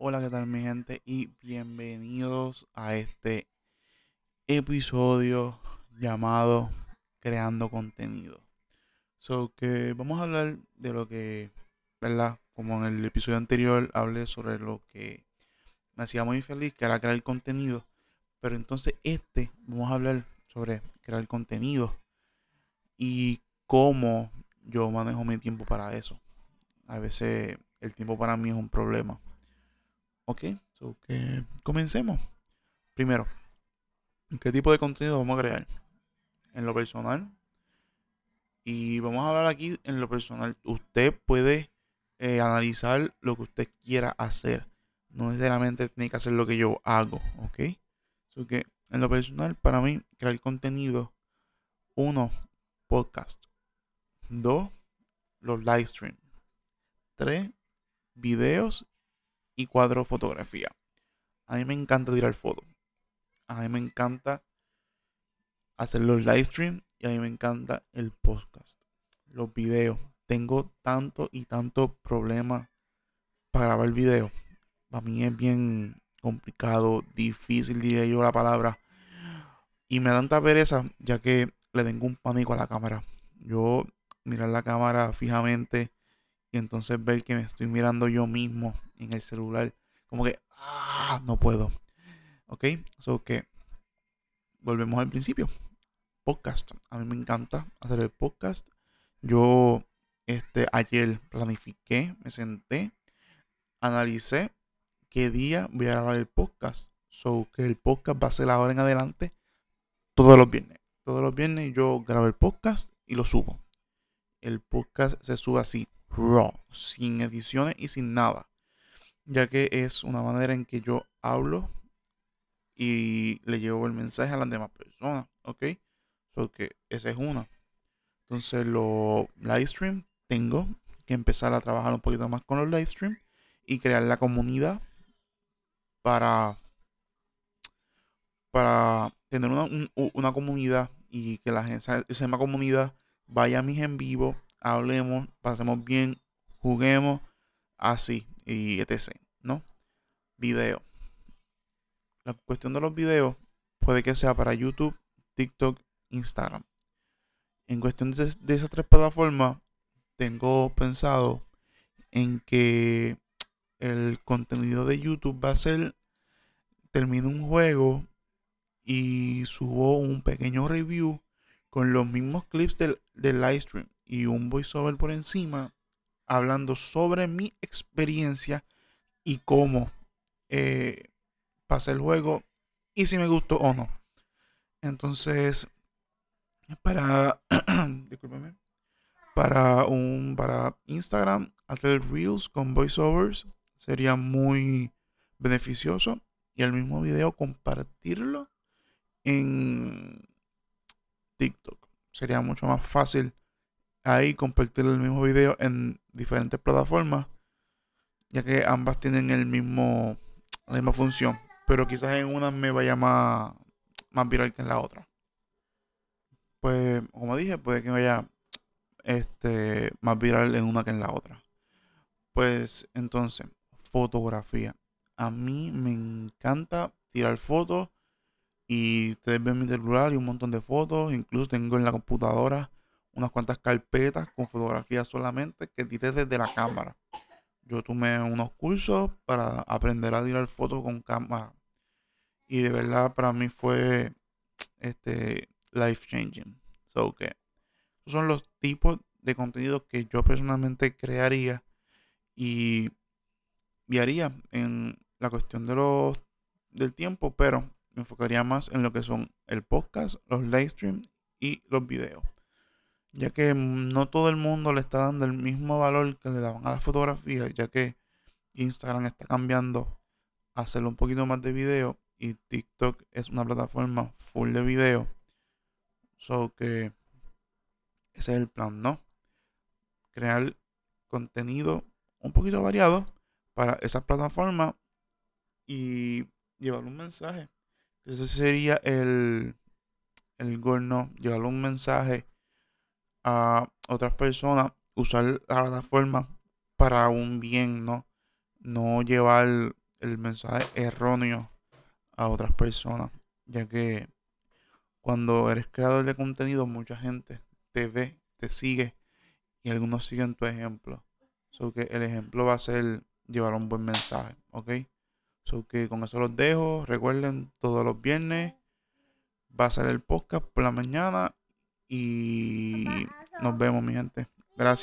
Hola, ¿qué tal mi gente? Y bienvenidos a este episodio llamado Creando Contenido. So que vamos a hablar de lo que, ¿verdad? Como en el episodio anterior hablé sobre lo que me hacía muy feliz, que era crear contenido. Pero entonces este, vamos a hablar sobre crear contenido y cómo yo manejo mi tiempo para eso. A veces el tiempo para mí es un problema. Ok, so comencemos. Primero, ¿qué tipo de contenido vamos a crear? En lo personal. Y vamos a hablar aquí en lo personal. Usted puede eh, analizar lo que usted quiera hacer. No necesariamente tiene que hacer lo que yo hago. Ok. So en lo personal, para mí, crear contenido. Uno, podcast. Dos, los live stream. Tres, videos y cuatro, fotografía. A mí me encanta tirar fotos. A mí me encanta hacer los live stream y a mí me encanta el podcast. Los videos. Tengo tanto y tanto problema para grabar videos. Para mí es bien complicado, difícil diría yo la palabra. Y me da tanta pereza ya que le tengo un pánico a la cámara. Yo mirar la cámara fijamente y entonces ver que me estoy mirando yo mismo en el celular. Como que, ah, no puedo. Ok, so que volvemos al principio. Podcast. A mí me encanta hacer el podcast. Yo este, ayer planifiqué, me senté, analicé qué día voy a grabar el podcast. So que el podcast va a ser ahora en adelante todos los viernes. Todos los viernes yo grabo el podcast y lo subo. El podcast se sube así, sin ediciones y sin nada. Ya que es una manera en que yo hablo y le llevo el mensaje a las demás personas. ¿Ok? Porque esa es una. Entonces, los live stream tengo que empezar a trabajar un poquito más con los live stream y crear la comunidad para para tener una, una comunidad y que la gente, esa misma comunidad vaya a mis en vivo, hablemos, pasemos bien, juguemos, así y etc. ¿No? Video. La cuestión de los videos puede que sea para YouTube, TikTok, Instagram. En cuestión de, esas tres plataformas, tengo pensado en que el contenido de YouTube va a ser termino un juego y subo un pequeño review con los mismos clips del, del live stream y un voiceover por encima hablando sobre mi experiencia y cómo eh, pasé el juego y si me gustó o no. Entonces, para, discúlpeme, para un, para Instagram, hacer reels con voiceovers sería muy beneficioso y el mismo video compartirlo en TikTok. Sería mucho más fácil ahí compartir el mismo video en diferentes plataformas, ya que ambas tienen el mismo, la misma función. Pero quizás en una me vaya más, más viral que en la otra. Pues, como dije, puede que vaya este, más viral en una que en la otra. Pues entonces, fotografía. A mí me encanta tirar fotos y ustedes ven mi celular y un montón de fotos. Incluso tengo en la computadora unas cuantas carpetas con fotografías solamente que tiré desde la cámara. Yo tomé unos cursos para aprender a tirar fotos con cámara. Y de verdad para mí fue este life changing. So que son los tipos de contenido que yo personalmente crearía y, y haría en la cuestión de los del tiempo, pero me enfocaría más en lo que son el podcast, los live streams y los videos. Ya que no todo el mundo le está dando el mismo valor que le daban a la fotografía, ya que Instagram está cambiando a hacerlo un poquito más de video y TikTok es una plataforma full de video. So que ese es el plan, ¿no? Crear contenido un poquito variado para esas plataformas y llevar un mensaje ese sería el, el gol, ¿no? Llevar un mensaje a otras personas, usar la plataforma para un bien, ¿no? No llevar el mensaje erróneo a otras personas, ya que cuando eres creador de contenido, mucha gente te ve, te sigue y algunos siguen tu ejemplo. So que el ejemplo va a ser llevar un buen mensaje, ¿ok? So que con eso los dejo. Recuerden, todos los viernes va a ser el podcast por la mañana y nos vemos, mi gente. Gracias.